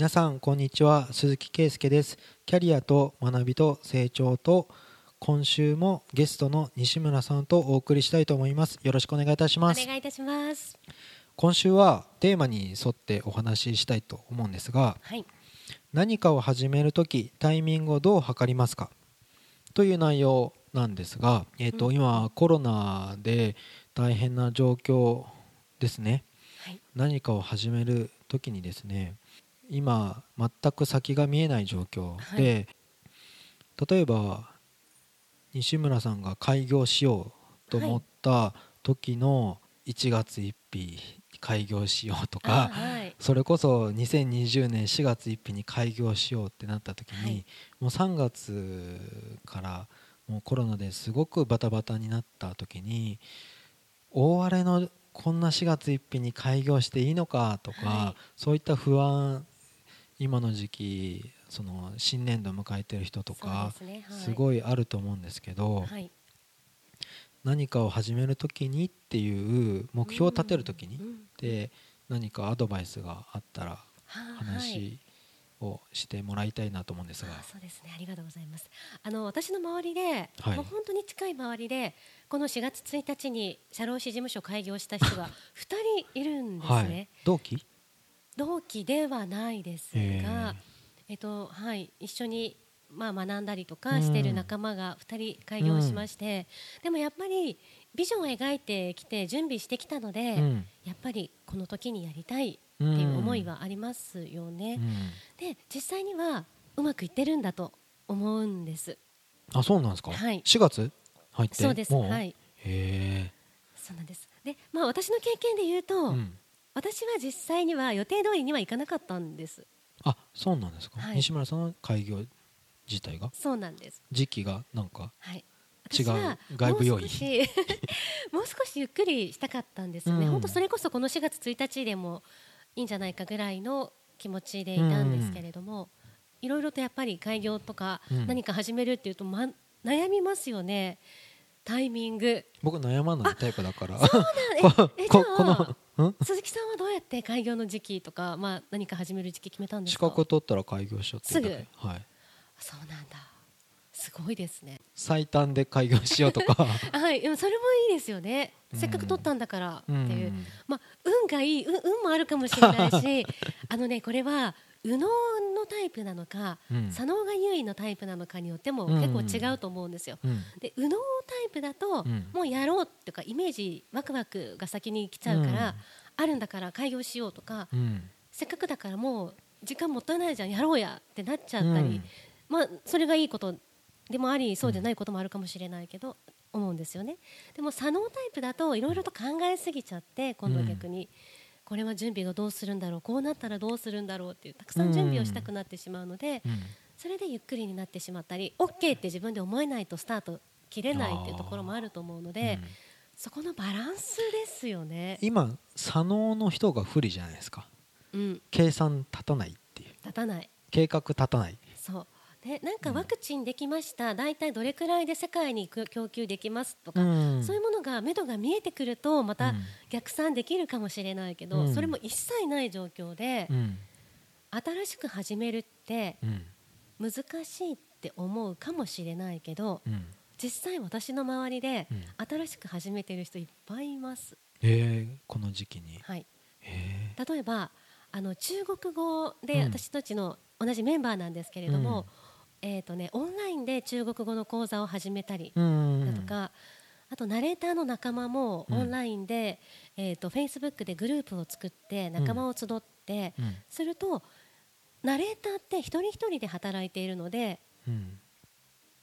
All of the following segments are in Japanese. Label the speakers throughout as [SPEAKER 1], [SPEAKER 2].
[SPEAKER 1] 皆さんこんにちは。鈴木圭介です。キャリアと学びと成長と今週もゲストの西村さんとお送りしたいと思います。よろしくお願いいたし
[SPEAKER 2] お
[SPEAKER 1] ます。
[SPEAKER 2] 願いいたします。
[SPEAKER 1] 今週はテーマに沿ってお話ししたいと思うんですが
[SPEAKER 2] はい。
[SPEAKER 1] 何かを始めるときタイミングをどう測りますか？という内容なんですが、えーと
[SPEAKER 2] うん。
[SPEAKER 1] 今コロナで大変な状況ですね。
[SPEAKER 2] はい。
[SPEAKER 1] 何かを始める時にですね今全く先が見えない状況で、例えば西村さんが開業しようと思った時の1月1日開業しようとか、
[SPEAKER 2] あはい。
[SPEAKER 1] それこそ2020年4月1日に開業しようってなった時に、
[SPEAKER 2] はい。
[SPEAKER 1] もう3月からもうコロナですごくバタバタになった時に大荒れのこんな4月1日に開業していいのかとか、
[SPEAKER 2] はい。
[SPEAKER 1] そういった不安今の時期その新年度を迎えてる人とか
[SPEAKER 2] すね。はい。
[SPEAKER 1] すごいあると思うんですけど、
[SPEAKER 2] はい。
[SPEAKER 1] 何かを始める時にっていう目標を立てる時に、
[SPEAKER 2] うん
[SPEAKER 1] で何かアドバイスがあったら
[SPEAKER 2] ははい。
[SPEAKER 1] 話をしてもらいたいなと思うんですが、
[SPEAKER 2] あそうですね。ありがとうございます。あの私の周りで、
[SPEAKER 1] はい
[SPEAKER 2] もう本当に近い周りで、この4月1日に社労士事務所開業した人が2人いるんです
[SPEAKER 1] は
[SPEAKER 2] ね
[SPEAKER 1] い。、同期？
[SPEAKER 2] 同期ではないです
[SPEAKER 1] へ
[SPEAKER 2] が
[SPEAKER 1] ー、
[SPEAKER 2] え。っとはい一緒にまあ学んだりとかしてる仲間が2人開業しまして、でもやっぱりビジョンを描いてきて準備してきたので、
[SPEAKER 1] うん。
[SPEAKER 2] やっぱりこの時にやりたいって
[SPEAKER 1] うん
[SPEAKER 2] いう思いはありますよね。
[SPEAKER 1] うん。
[SPEAKER 2] で実際にはうまくいってるんだと思うんです。
[SPEAKER 1] あそうなんですか、
[SPEAKER 2] はい。
[SPEAKER 1] 4月？入って？
[SPEAKER 2] そうです。はい。
[SPEAKER 1] へ
[SPEAKER 2] そうなんです。で、まあ私の経験で言うと、
[SPEAKER 1] え、うん、
[SPEAKER 2] 私は実際には予定通りにはいかなかったんです。
[SPEAKER 1] あそうなんですか、
[SPEAKER 2] はい
[SPEAKER 1] 西村さんの開業自体が？
[SPEAKER 2] そうなんです。
[SPEAKER 1] 時期がなんか
[SPEAKER 2] はい。
[SPEAKER 1] 違う外部要因？
[SPEAKER 2] もう少しゆっくりしたかったんですよね。
[SPEAKER 1] うん
[SPEAKER 2] 本当それこそこの4月1日でもいいんじゃないかぐらいの気持ちでいたんですけれども、いろいろとやっぱり開業とか
[SPEAKER 1] うん
[SPEAKER 2] 何か始めるっていうと、ま、悩みますよね。タイミング。
[SPEAKER 1] 僕悩まないタイプだから
[SPEAKER 2] そうなんえ えじゃ
[SPEAKER 1] このん
[SPEAKER 2] 鈴木さんはどうやって開業の時期とか、まあ、何か始める時期決めたんです
[SPEAKER 1] 資
[SPEAKER 2] か
[SPEAKER 1] 格取ったら開業しようって
[SPEAKER 2] す
[SPEAKER 1] はい。
[SPEAKER 2] そうなんだ。すごいですね。
[SPEAKER 1] 最短で開業しようとか。
[SPEAKER 2] はい。それもいいですよね。せっかく取ったんだからっていう、
[SPEAKER 1] うん。
[SPEAKER 2] まあ、運がいい。運運もあるかもしれないし。あのねこれは右脳のタイプなのか、
[SPEAKER 1] うん。
[SPEAKER 2] 左脳が優位のタイプなのかによっても
[SPEAKER 1] うん。
[SPEAKER 2] 結構違うと思うんですよ。
[SPEAKER 1] うん。
[SPEAKER 2] で右脳タイプだと、
[SPEAKER 1] うん。
[SPEAKER 2] もうやろうとかイメージワクワクが先に来ちゃうから、
[SPEAKER 1] うん。
[SPEAKER 2] あるんだから開業しようとか、
[SPEAKER 1] うん。
[SPEAKER 2] せっかくだからもう時間もったいないじゃんやろうやってなっちゃったり、
[SPEAKER 1] うん。
[SPEAKER 2] まあそれがいいことでもありそうじゃないこともあるかもしれないけど、思うんですよね。でも左脳タイプだといろいろと考えすぎちゃって今度逆に、これは準備がどうするんだろう？こうなったらどうするんだろう？っていうたくさん準備をしたくなってしまうので、
[SPEAKER 1] うん。
[SPEAKER 2] それでゆっくりになってしまったり OK って自分で思えないとスタート切れないっていうところもあると思うので、
[SPEAKER 1] うん。
[SPEAKER 2] そこのバランスですよね。
[SPEAKER 1] 今左脳の人が不利じゃないですか。
[SPEAKER 2] うん、
[SPEAKER 1] 計算立たないっていう。
[SPEAKER 2] 立たない。
[SPEAKER 1] 計画立たない。
[SPEAKER 2] そうでなんかワクチンできました、大体どれくらいで世界に供供給できますとか、
[SPEAKER 1] ん。
[SPEAKER 2] そういうものが目処が見えてくるとまた
[SPEAKER 1] うん。
[SPEAKER 2] 逆算できるかもしれないけど、
[SPEAKER 1] うん。
[SPEAKER 2] それも一切ない状況で、
[SPEAKER 1] うん。
[SPEAKER 2] 新しく始めるって
[SPEAKER 1] うん。
[SPEAKER 2] 難しいって思うかもしれないけど
[SPEAKER 1] うん。
[SPEAKER 2] 実際私の周りで
[SPEAKER 1] うん。
[SPEAKER 2] 新しく始めてる人いっぱいいます。
[SPEAKER 1] えーこの時期に。
[SPEAKER 2] はい、
[SPEAKER 1] へ
[SPEAKER 2] 例えばあの中国語
[SPEAKER 1] うん。
[SPEAKER 2] で私たちの同じメンバーなんですけれども、えーとね、オンラインで中国語の講座を始めたりだとか、あとナレーターの仲間も
[SPEAKER 1] うん。
[SPEAKER 2] オンラインで、えー、と Facebook でグループを作って仲間を集って、
[SPEAKER 1] うん。
[SPEAKER 2] するとナレーターって一人一人で働いているので
[SPEAKER 1] うん。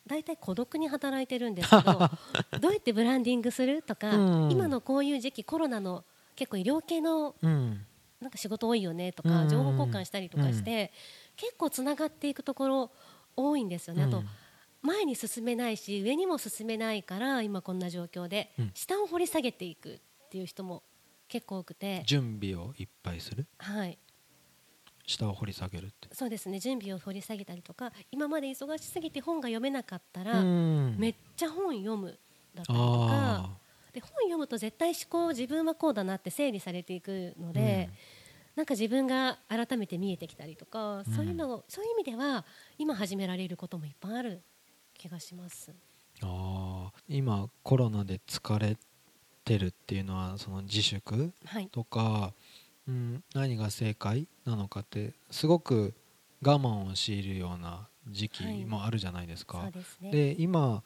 [SPEAKER 2] 大体孤独に働いてるんですけど どうやってブランディングするとか、
[SPEAKER 1] うん。
[SPEAKER 2] 今のこういう時期コロナの結構医療系の
[SPEAKER 1] うん。
[SPEAKER 2] なんか仕事多いよねと
[SPEAKER 1] うん。
[SPEAKER 2] か情報交換したりとかして、結構つながっていくところ多いんですよね。あと
[SPEAKER 1] うん
[SPEAKER 2] 前に進めないし上にも進めないから今こんな状況で、
[SPEAKER 1] うん。
[SPEAKER 2] 下を掘り下げていくっていう人も結構多くて、
[SPEAKER 1] 準備をいっぱいする？
[SPEAKER 2] はい、
[SPEAKER 1] 下を掘り下げるって。
[SPEAKER 2] そうですね。準備を掘り下げたりとか今まで忙しすぎて本が読めなかったら、
[SPEAKER 1] うん。
[SPEAKER 2] めっちゃ本読むだったりとか
[SPEAKER 1] あ
[SPEAKER 2] で本読むと絶対思考自分はこうだなって整理されていくので、なんか自分が改めて見えてきたりとか、
[SPEAKER 1] うん
[SPEAKER 2] そういうのをそういう意味では今始められることもいっぱいある気がします。
[SPEAKER 1] あー今コロナで疲れてるっていうのはその自粛
[SPEAKER 2] はい、
[SPEAKER 1] とか、うん、何が正解なのかってすごく我慢を強いるような時期もあるじゃないですか。
[SPEAKER 2] そうですね。
[SPEAKER 1] で今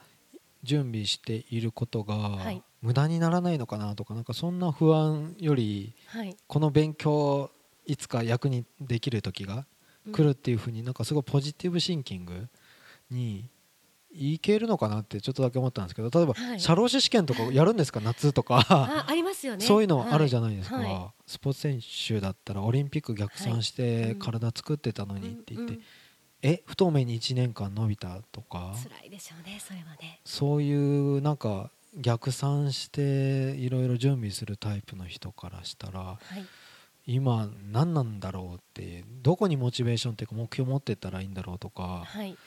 [SPEAKER 1] 準備していることが
[SPEAKER 2] はい
[SPEAKER 1] 無駄にならないのかなとかなんかそんな不安より
[SPEAKER 2] はい、
[SPEAKER 1] この勉強いつか役にできる時が来るっていうふうになんかすごいポジティブシンキングにいけるのかなってちょっとだけ思ったんですけど例えば
[SPEAKER 2] はい。
[SPEAKER 1] 社労士試験とかやるんですか？夏とか。
[SPEAKER 2] あありますよね。
[SPEAKER 1] そういうのあるじゃ
[SPEAKER 2] ない
[SPEAKER 1] ですか、
[SPEAKER 2] はい。
[SPEAKER 1] スポーツ選手だったらオリンピック逆算して
[SPEAKER 2] うん。
[SPEAKER 1] 体作ってたのにって言って、
[SPEAKER 2] うん
[SPEAKER 1] え不透明に1年間伸びたとか？
[SPEAKER 2] 辛いでしょうね。それはね。
[SPEAKER 1] そういうなんか逆算していろいろ準備するタイプの人からしたら
[SPEAKER 2] はい、
[SPEAKER 1] 今何なんだろうってどこにモチベーションっていうか目標持ってったらいいんだろうとか
[SPEAKER 2] はい、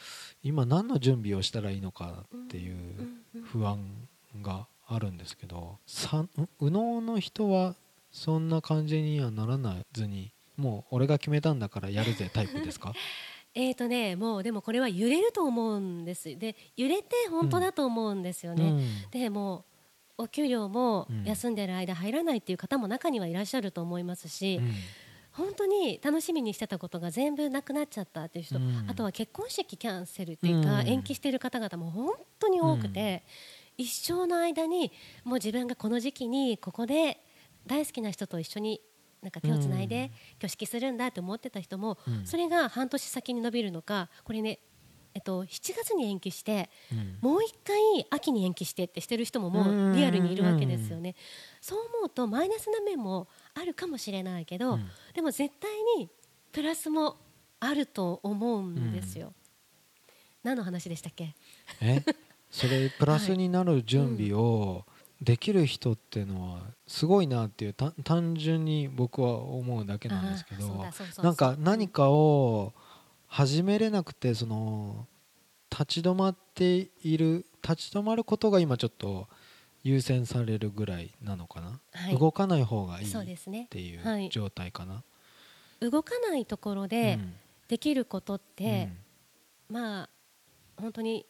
[SPEAKER 1] 今何の準備をしたらいいのかっていう不安があるんですけど右脳の人はそんな感じにはならなずにもう俺が決めたんだからやるぜタイプですか？
[SPEAKER 2] えーとね、もうでもこれは揺れると思うんです。で、揺れて本当だと思うんですよね。
[SPEAKER 1] うん
[SPEAKER 2] でもお給料も
[SPEAKER 1] うん。
[SPEAKER 2] 休んでる間入らないっていう方も中にはいらっしゃると思いますし、
[SPEAKER 1] うん。
[SPEAKER 2] 本当に楽しみにしてたことが全部なくなっちゃったっていう人、
[SPEAKER 1] うん。
[SPEAKER 2] あとは結婚式キャンセルっていうか、
[SPEAKER 1] うん。
[SPEAKER 2] 延期してる方々も本当に多くて、一生の間にもう自分がこの時期にここで大好きな人と一緒になんか手をつないで挙式するんだって思ってた人も、
[SPEAKER 1] うん。
[SPEAKER 2] それが半年先に伸びるのかこれね、えっと、7月に延期して
[SPEAKER 1] うん。
[SPEAKER 2] もう一回秋に延期してってしてる人ももうリアルにいるわけですよね。そう思うとマイナスな面もあるかもしれないけど、
[SPEAKER 1] うん。
[SPEAKER 2] でも絶対にプラスもあると思うんですよ。何の話でしたっけ？
[SPEAKER 1] え？それプラスになる準備をできる人っていうのはすごいなっていうた単純に僕は思うだけなんですけどなんか何かを始めれなくてその立ち止まっている立ち止まることが今ちょっと優先されるぐらいなのかな、
[SPEAKER 2] はい。
[SPEAKER 1] 動かない方がいいっ
[SPEAKER 2] そうですね。
[SPEAKER 1] てい
[SPEAKER 2] はい。う
[SPEAKER 1] 状態かな？
[SPEAKER 2] 動かないところで
[SPEAKER 1] うん。
[SPEAKER 2] できることって、まあ本当に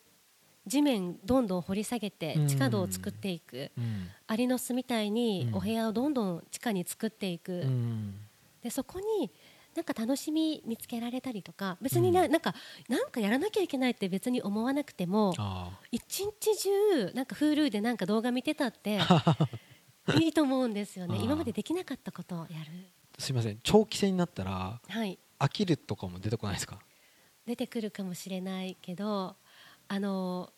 [SPEAKER 2] 地面どんどん掘り下げて
[SPEAKER 1] うん。
[SPEAKER 2] 地下道を作っていく、
[SPEAKER 1] うん。
[SPEAKER 2] アリの巣みたいに
[SPEAKER 1] うん。
[SPEAKER 2] お部屋をどんどん地下に作っていく、
[SPEAKER 1] うん。
[SPEAKER 2] でそこになんか楽しみ見つけられたりとか別にな,、
[SPEAKER 1] うん。
[SPEAKER 2] なんかなんかやらなきゃいけないって別に思わなくても
[SPEAKER 1] あ
[SPEAKER 2] 一日中なんか Hulu でなんか動画見てたって いいと思うんですよね。今までできなかったことをやる。
[SPEAKER 1] ーすいません。長期戦になったら
[SPEAKER 2] はい。
[SPEAKER 1] 飽きるとかも出てこないですか？
[SPEAKER 2] 出てくるかもしれないけどあの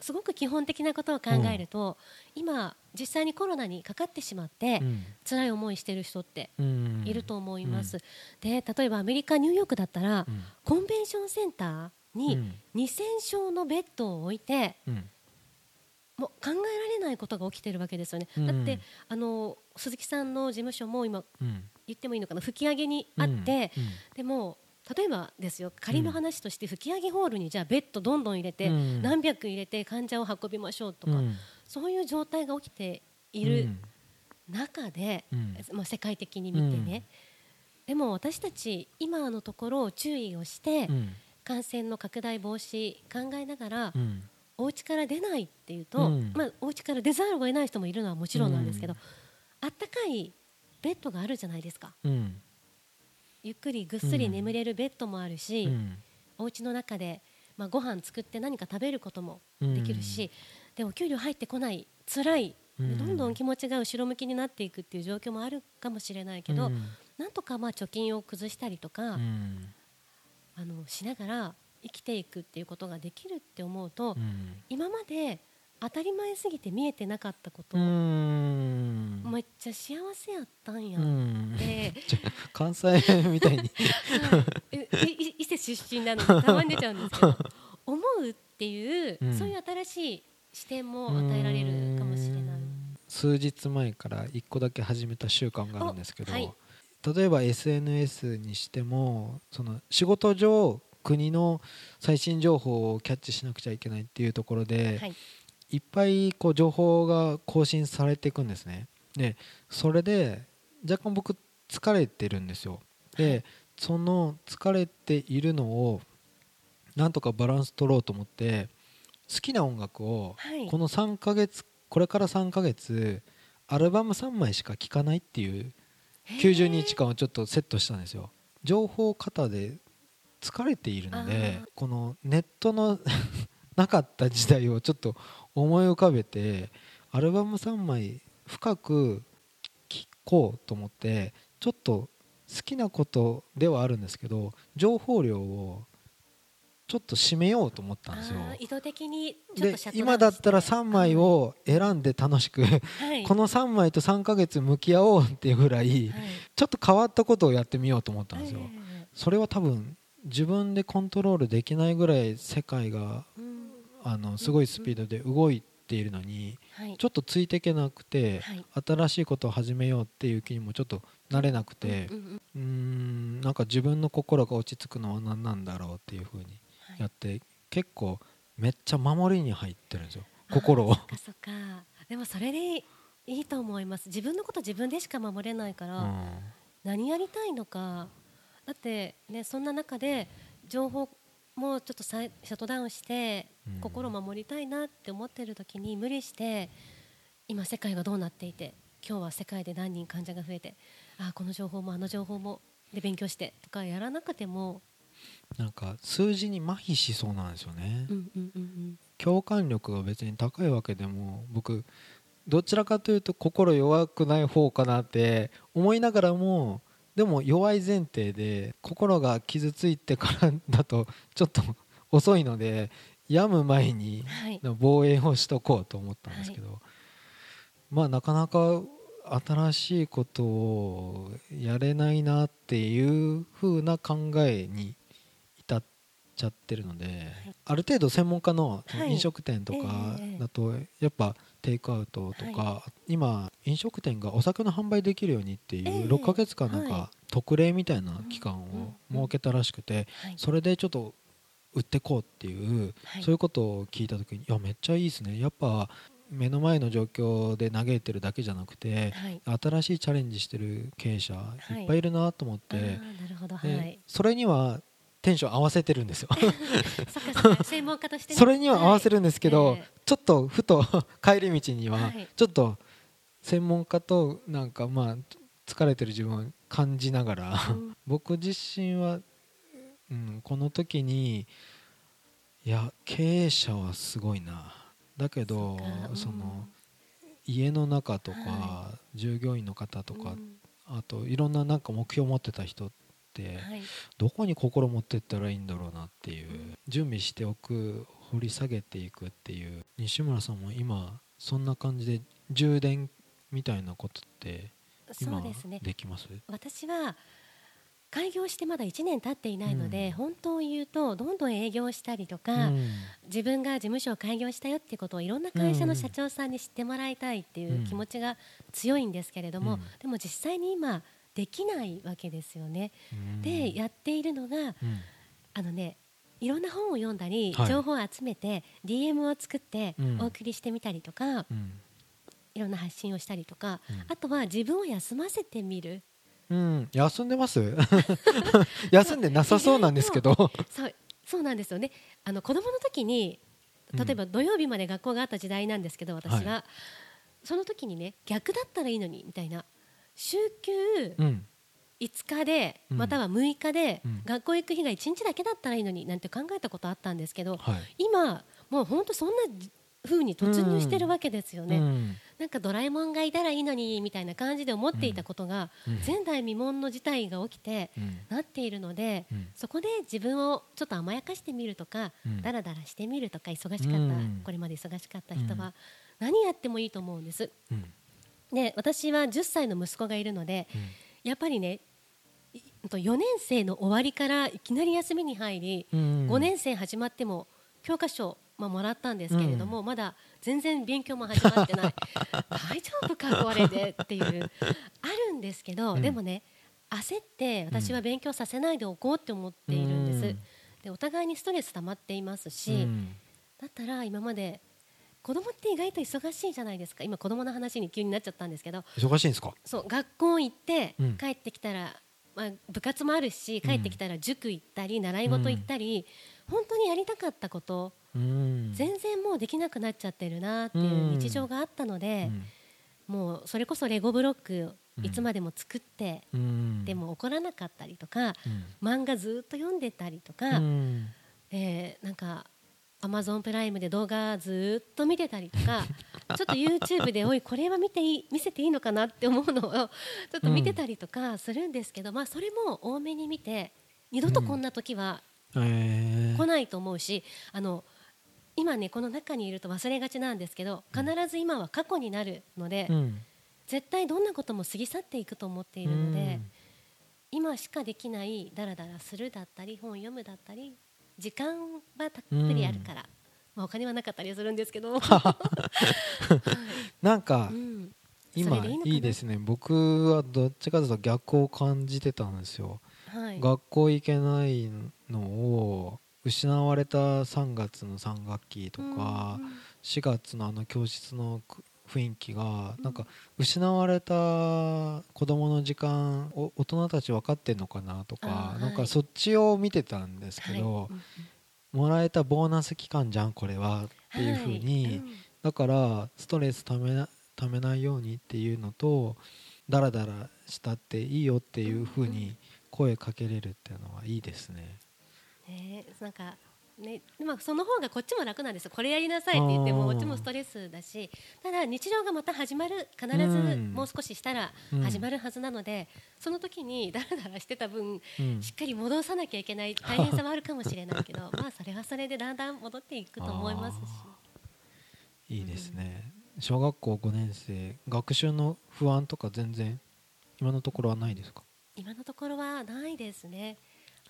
[SPEAKER 2] すごく基本的なことを考えると、今実際にコロナにかかってしまって、
[SPEAKER 1] うん。
[SPEAKER 2] 辛い思いしてる人って
[SPEAKER 1] うん。
[SPEAKER 2] いると思います、で例えばアメリカニューヨークだったら、
[SPEAKER 1] うん。
[SPEAKER 2] コンベンションセンター
[SPEAKER 1] う
[SPEAKER 2] に
[SPEAKER 1] ん
[SPEAKER 2] 2000床のベッドを置いて
[SPEAKER 1] うん。
[SPEAKER 2] もう考えられないことが起きてるわけですよね、
[SPEAKER 1] うん。
[SPEAKER 2] だってあの鈴木さんの事務所も今
[SPEAKER 1] うん。
[SPEAKER 2] 言ってもいいのかな？吹き上げにあって、
[SPEAKER 1] うん。
[SPEAKER 2] でも例えばですよ仮の話として吹き上げホールにじゃあベッドどんどん入れて、
[SPEAKER 1] うん。
[SPEAKER 2] 何百入れて患者を運びましょうとか、
[SPEAKER 1] うん。
[SPEAKER 2] そういう状態が起きている中で、
[SPEAKER 1] うん。
[SPEAKER 2] まあ、世界的に見てね、でも私たち今のところ注意をして、
[SPEAKER 1] うん。
[SPEAKER 2] 感染の拡大防止考えながら、
[SPEAKER 1] うん。
[SPEAKER 2] お家から出ないっていうと、
[SPEAKER 1] うん。
[SPEAKER 2] まあ、お家から出ざるを得ない人もいるのはもちろんなんですけど、
[SPEAKER 1] うん。
[SPEAKER 2] あったかいベッドがあるじゃないですか。
[SPEAKER 1] うん
[SPEAKER 2] ゆっくりぐっすり眠れるベッドもあるし、
[SPEAKER 1] うん。
[SPEAKER 2] お家の中で、まあ、ご飯作って何か食べることもできるし、でお給料入ってこない辛い、
[SPEAKER 1] うん。
[SPEAKER 2] どんどん気持ちが後ろ向きになっていくっていう状況もあるかもしれないけど、
[SPEAKER 1] うん。
[SPEAKER 2] なんとかまあ貯金を崩したりとか、
[SPEAKER 1] うん。
[SPEAKER 2] あのしながら生きていくっていうことができるって思うと、
[SPEAKER 1] うん。
[SPEAKER 2] 今まで当たり前すぎて見えてなかったこと、
[SPEAKER 1] うん。
[SPEAKER 2] めっちゃ幸せやったんや。
[SPEAKER 1] う
[SPEAKER 2] っ
[SPEAKER 1] ん
[SPEAKER 2] て、
[SPEAKER 1] 関西みたいに。
[SPEAKER 2] 伊勢出身なのでたまに出ちゃうんですけど 思うっていう、
[SPEAKER 1] うん。
[SPEAKER 2] そういう新しい視点も与えられるかもしれない。
[SPEAKER 1] 数日前から1個だけ始めた習慣があるんですけど、
[SPEAKER 2] おはい。
[SPEAKER 1] 例えば SNS にしてもその仕事上国の最新情報をキャッチしなくちゃいけないっていうところで、
[SPEAKER 2] はい
[SPEAKER 1] い、っぱいこう情報が更新されていくんですね。でそれで若干僕疲れてるんですよ。でその疲れているのをなんとかバランス取ろうと思って好きな音楽を
[SPEAKER 2] はい。
[SPEAKER 1] この3ヶ月これから3ヶ月アルバム3枚しか聴かないっていう90日間をちょっとセットしたんですよ。情報過多で疲れているのでこのネットの なかった時代をちょっと思い浮かべてアルバム3枚深く聴こうと思ってちょっと好きなことではあるんですけど情報量をちょっと締めようと思ったんですよ。
[SPEAKER 2] 意図的に
[SPEAKER 1] で今だったら
[SPEAKER 2] して
[SPEAKER 1] 3枚を選んで楽しく
[SPEAKER 2] はい。
[SPEAKER 1] この3枚と3ヶ月向き合おうっていうぐらい
[SPEAKER 2] はい。
[SPEAKER 1] ちょっと変わったことをやってみようと思ったんですよ。
[SPEAKER 2] ええ
[SPEAKER 1] それは多分自分でコントロールできないぐらい世界が
[SPEAKER 2] うん
[SPEAKER 1] あのすごいスピードで動いているのに
[SPEAKER 2] はい。
[SPEAKER 1] ちょっとついていけなくて
[SPEAKER 2] はい。
[SPEAKER 1] 新しいことを始めようっていう気にもちょっとなれなくて
[SPEAKER 2] うん
[SPEAKER 1] なんか自分の心が落ち着くのは何なんだろうっていうふうに
[SPEAKER 2] はい。
[SPEAKER 1] やって結構めっちゃ守りに入ってるんですよ心を。
[SPEAKER 2] そっかでもそれでいいと思います。自分のこと自分でしか守れないから、
[SPEAKER 1] うん。
[SPEAKER 2] 何やりたいのか。だってねそんな中で情報もちょっとシャットダウンして
[SPEAKER 1] うん
[SPEAKER 2] 心を守りたいなって思ってる時に無理して今世界がどうなっていて今日は世界で何人患者が増えてあーこの情報もあの情報もで勉強してとかやらなくても
[SPEAKER 1] なんか数字に麻痺しそうなんですよね、
[SPEAKER 2] うんうんうんうん。
[SPEAKER 1] 共感力が別に高いわけでも僕どちらかというと心弱くない方かなって思いながらもでも弱い前提で心が傷ついてからだとちょっと遅いので病む前に
[SPEAKER 2] はい。
[SPEAKER 1] 防衛をしとこうと思ったんですけど、まあなかなか新しいことをやれないなっていう風な考えに至っちゃってるので、ある程度専門家の
[SPEAKER 2] はい。
[SPEAKER 1] 飲食店とか
[SPEAKER 2] ええ
[SPEAKER 1] だとやっぱテイクアウトとか、今飲食店がお酒の販売できるようにっていう
[SPEAKER 2] ええ
[SPEAKER 1] 6ヶ月間なん
[SPEAKER 2] は
[SPEAKER 1] か特例みたいな期間を設けたらしくて
[SPEAKER 2] はい。
[SPEAKER 1] それでちょっと売ってこうっていう
[SPEAKER 2] はい。
[SPEAKER 1] そういうことを聞いた時にいやめっちゃいいですね。やっぱ目の前の状況で嘆いてるだけじゃなくて
[SPEAKER 2] はい。
[SPEAKER 1] 新しいチャレンジしてる経営者
[SPEAKER 2] はい。
[SPEAKER 1] いっぱいいるなと思って、
[SPEAKER 2] あーなるほど。は
[SPEAKER 1] で
[SPEAKER 2] い。
[SPEAKER 1] それにはテンション合わせてるんですよ。
[SPEAKER 2] そっかそっか専門家としてね。
[SPEAKER 1] それには合わせるんですけど、
[SPEAKER 2] はいえ。
[SPEAKER 1] ちょっとふと 帰り道には
[SPEAKER 2] はい。
[SPEAKER 1] ちょっと専門家となんかまあ疲れてる自分を感じながら、
[SPEAKER 2] うん。
[SPEAKER 1] 僕自身は、うん、この時にいや経営者はすごいな。だけど
[SPEAKER 2] そ
[SPEAKER 1] の家の中とか、
[SPEAKER 2] は
[SPEAKER 1] 従業員の方とか、
[SPEAKER 2] うん。
[SPEAKER 1] あといろんななんか目標を持ってた人って、
[SPEAKER 2] はい。
[SPEAKER 1] どこに心持ってったらいいんだろうなっていう、
[SPEAKER 2] うん
[SPEAKER 1] 準備しておく掘り下げていくっていう。西村さんも今そんな感じで充電みたいなことって
[SPEAKER 2] そ
[SPEAKER 1] 今
[SPEAKER 2] うですね。
[SPEAKER 1] できます？
[SPEAKER 2] 私は開業してまだ1年経っていないので、
[SPEAKER 1] うん。
[SPEAKER 2] 本当を言うとどんどん営業したりとか、
[SPEAKER 1] うん。
[SPEAKER 2] 自分が事務所を開業したよっていうことをいろんな会社の社長さんに知ってもらいたいっていう気持ちが強いんですけれども、
[SPEAKER 1] うん。
[SPEAKER 2] でも実際に今できないわけですよね。
[SPEAKER 1] うん。
[SPEAKER 2] でやっているのが
[SPEAKER 1] うん。
[SPEAKER 2] あのねいろんな本を読んだり、
[SPEAKER 1] はい。
[SPEAKER 2] 情報を集めて DM を作って
[SPEAKER 1] うん。
[SPEAKER 2] お送りしてみたりとか、
[SPEAKER 1] うん。
[SPEAKER 2] いろんな発信をしたりとか、
[SPEAKER 1] うん。
[SPEAKER 2] あとは自分を休ませてみる
[SPEAKER 1] うん、休んでます？休んでなさそうなんですけど。
[SPEAKER 2] そうそうなんですよね。あの子供の時に例えば土曜日まで学校があった時代なんですけど私は、
[SPEAKER 1] は
[SPEAKER 2] その時にね逆だったらいいのにみたいな週休
[SPEAKER 1] うん。
[SPEAKER 2] 5日で、
[SPEAKER 1] うん。
[SPEAKER 2] または6日で、
[SPEAKER 1] うん。
[SPEAKER 2] 学校行く日が1日だけだったらいいのになんて考えたことあったんですけど
[SPEAKER 1] はい。
[SPEAKER 2] 今もう本当そんな風に突入してるわけですよね、
[SPEAKER 1] うん
[SPEAKER 2] なんかドラえもんがいたらいいのにみたいな感じで思っていたことが、
[SPEAKER 1] うん。
[SPEAKER 2] 前代未聞の事態が起きて、
[SPEAKER 1] うん。
[SPEAKER 2] なっているので、
[SPEAKER 1] うん。
[SPEAKER 2] そこで自分をちょっと甘やかしてみるとか、
[SPEAKER 1] うん。
[SPEAKER 2] だらだらしてみるとか忙しかった、
[SPEAKER 1] うん。
[SPEAKER 2] これまで忙しかった人
[SPEAKER 1] うん。
[SPEAKER 2] は何やってもいいと思うんです。
[SPEAKER 1] うん。
[SPEAKER 2] で私は10歳の息子がいるのでやっぱりねいと4年生の終わりからいきなり休みに入り、
[SPEAKER 1] うん。
[SPEAKER 2] 5年生始まっても教科書、まあ、もらったんですけれども、まだ全然勉強も始まってない。大丈夫かこれでっていう。あるんですけど、
[SPEAKER 1] うん。
[SPEAKER 2] でもね焦って私は勉強させないでおこうって思っているんです、
[SPEAKER 1] うん。
[SPEAKER 2] でお互いにストレス溜まっていますし、
[SPEAKER 1] うん。
[SPEAKER 2] だったら今まで子供って意外と忙しいじゃないですか。今子供の話に急になっちゃったんですけど
[SPEAKER 1] 忙しいんですか？
[SPEAKER 2] そう学校行って
[SPEAKER 1] うん。
[SPEAKER 2] 帰ってきたら、まあ、部活もあるし帰ってきたら塾行ったり習い事行ったり、本当にやりたかったこと
[SPEAKER 1] うん
[SPEAKER 2] 全然もうできなくなっちゃってるなっていう日常があったので、もうそれこそレゴブロックいつまでも作って、でも怒らなかったりとか
[SPEAKER 1] うん。
[SPEAKER 2] 漫画ずっと読んでたりとか、
[SPEAKER 1] うん。
[SPEAKER 2] えーなんかアマゾンプライムで動画ずっと見てたりとか ちょっと YouTube でおいこれは見ていい見せていいのかなって思うのをちょっと見てたりとかするんですけど、まあそれも多めに見て二度とこんな時は
[SPEAKER 1] えー。
[SPEAKER 2] 来ないと思うし、あの今ねこの中にいると忘れがちなんですけど必ず今は過去になるので、
[SPEAKER 1] うん。
[SPEAKER 2] 絶対どんなことも過ぎ去っていくと思っているので、今しかできないダラダラするだったり本読むだったり時間はたっぷりあるから、まあ、お金はなかったりするんですけど、
[SPEAKER 1] なんか
[SPEAKER 2] うん。
[SPEAKER 1] 今
[SPEAKER 2] いい
[SPEAKER 1] ですね。僕はどっちかというと逆を感じてたんですよ。
[SPEAKER 2] はい、
[SPEAKER 1] 学校行けないのを失われた3月の3学期とか
[SPEAKER 2] うん
[SPEAKER 1] 4月のあの教室のく雰囲気がなんか失われた子供の時間を大人たち分かってんのかなと
[SPEAKER 2] あ
[SPEAKER 1] か
[SPEAKER 2] ー
[SPEAKER 1] なんか
[SPEAKER 2] はい
[SPEAKER 1] そっちを見てたんですけ
[SPEAKER 2] はい。
[SPEAKER 1] どもらえたボーナス期間じゃんこれはっていうふう
[SPEAKER 2] はい。
[SPEAKER 1] に
[SPEAKER 2] うん。
[SPEAKER 1] だからストレスためなためないようにっていうのとダラダラしたっていいよっていうふうに声かけれるっていうのはいいですね。
[SPEAKER 2] ねなんかねまあ、その方がこっちも楽なんですよ。これやりなさいって言ってもこっちもストレスだしただ日常がまた始まる必ず
[SPEAKER 1] うん。
[SPEAKER 2] もう少ししたら
[SPEAKER 1] うん
[SPEAKER 2] 始まるはずなので、その時にダラダラしてた分
[SPEAKER 1] うん。
[SPEAKER 2] しっかり戻さなきゃいけない大変さはあるかもしれないけど まあそれはそれでだんだん戻っていくと思いますし。
[SPEAKER 1] いいですね。小学校5年生学習の不安とか全然今のところはないですか？
[SPEAKER 2] 今のところはないですね。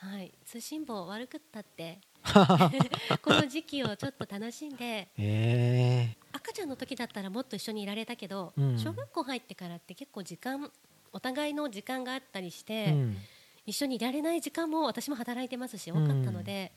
[SPEAKER 2] はい、通信簿悪くったって。この時期をちょっと楽しんで
[SPEAKER 1] え。
[SPEAKER 2] 赤ちゃんの時だったらもっと一緒にいられたけど、
[SPEAKER 1] うん。
[SPEAKER 2] 小学校入ってからって結構時間お互いの時間があったりして、
[SPEAKER 1] えうん。
[SPEAKER 2] 一緒にいられない時間も私も働いてますし多かったので、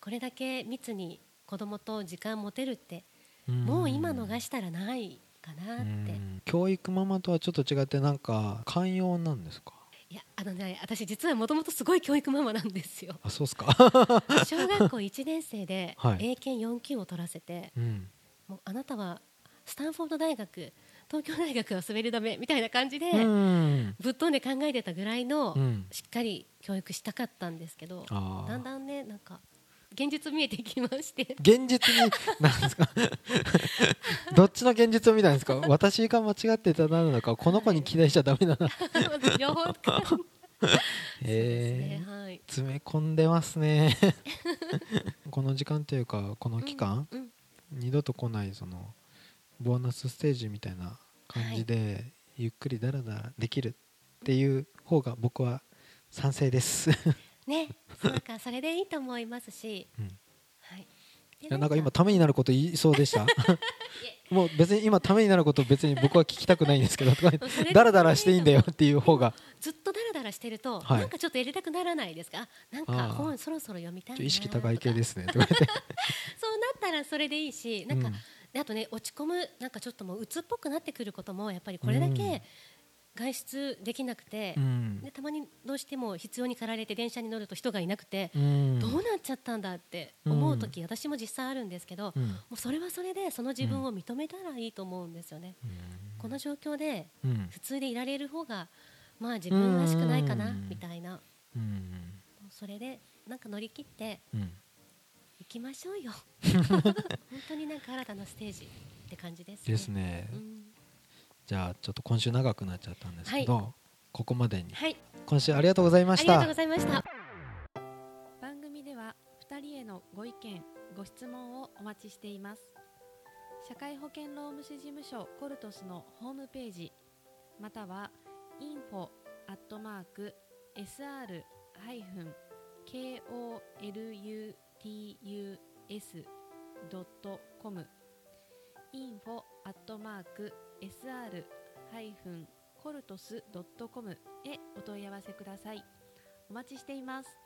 [SPEAKER 2] これだけ密に子供と時間持てるって、もう今逃したらないかなって、
[SPEAKER 1] うん。教育ママとはちょっと違ってなんか寛容なんですか？
[SPEAKER 2] いやあのね私実はもともとすごい教育ママなんですよ。
[SPEAKER 1] あそうっすか、
[SPEAKER 2] 小学校1年生で
[SPEAKER 1] はい。
[SPEAKER 2] 英検4級を取らせて、
[SPEAKER 1] うん、
[SPEAKER 2] もうあなたはスタンフォード大学東京大学は滑り止めみたいな感じで、
[SPEAKER 1] うん。
[SPEAKER 2] ぶっ飛んで考えてたぐらいの、
[SPEAKER 1] うん。
[SPEAKER 2] しっかり教育したかったんですけどだんだんねなんか現実見えてきまして。
[SPEAKER 1] 現実になんですか？どっちの現実を見たんですか？私が間違ってたなのかこの子に期待しちゃダメだな。
[SPEAKER 2] 両方
[SPEAKER 1] え。
[SPEAKER 2] ねはい。
[SPEAKER 1] 詰め込んでますね。この時間というかこの期間、
[SPEAKER 2] うんうん。
[SPEAKER 1] 二度と来ないそのボーナスステージみたいな感じで、ゆっくりダラダラできるっていう方が僕は賛成です、
[SPEAKER 2] ねなんかそれでいいと思いますし、
[SPEAKER 1] うん
[SPEAKER 2] はい。で
[SPEAKER 1] いやなんか今ためになること言いそうでした。もう別に今ためになること別に僕は聞きたくないんですけどとか言って
[SPEAKER 2] それで
[SPEAKER 1] ダラダラしていいんだよっていう方が。
[SPEAKER 2] ずっとダラダラしてると、
[SPEAKER 1] はい。
[SPEAKER 2] なんかちょっとやりたくならないですか？あなんか本そろそろ読みたいな
[SPEAKER 1] 意識高い系ですね
[SPEAKER 2] そうなったらそれでいいしなんか、
[SPEAKER 1] うん。
[SPEAKER 2] であとね落ち込むなんかちょっともう鬱っぽくなってくることもやっぱりこれだ
[SPEAKER 1] うん。
[SPEAKER 2] け外出できなくて、
[SPEAKER 1] うん。
[SPEAKER 2] でたまにどうしても必要に駆られて電車に乗ると人がいなくて、
[SPEAKER 1] うん。
[SPEAKER 2] どうなっちゃったんだって思う時、私も実際あるんですけど、
[SPEAKER 1] うん。
[SPEAKER 2] もうそれはそれでその自分を認めたらいいと思うんですよね。この状況で
[SPEAKER 1] うん。
[SPEAKER 2] 普通でいられる方がまあ自分らしくないかな
[SPEAKER 1] うん。
[SPEAKER 2] みたいな。
[SPEAKER 1] うん。
[SPEAKER 2] それでなんか乗り切って
[SPEAKER 1] うん。
[SPEAKER 2] いきましょうよ。本当になんか新たなステージって感じですね。
[SPEAKER 1] ですね。
[SPEAKER 2] うん
[SPEAKER 1] じゃあちょっと今週長くなっちゃったんですけど、ここまでに。
[SPEAKER 2] はい、
[SPEAKER 1] 今週ありがとうございました。
[SPEAKER 2] ありがとうございました。
[SPEAKER 3] 番組では2人へのご意見ご質問をお待ちしています。社会保険労務士事務所コルトスのホームページまたは info アットマーク sr ハイフン kolutus ドットコム info アッ sr-coltos.com へお問い合わせください。お待ちしています。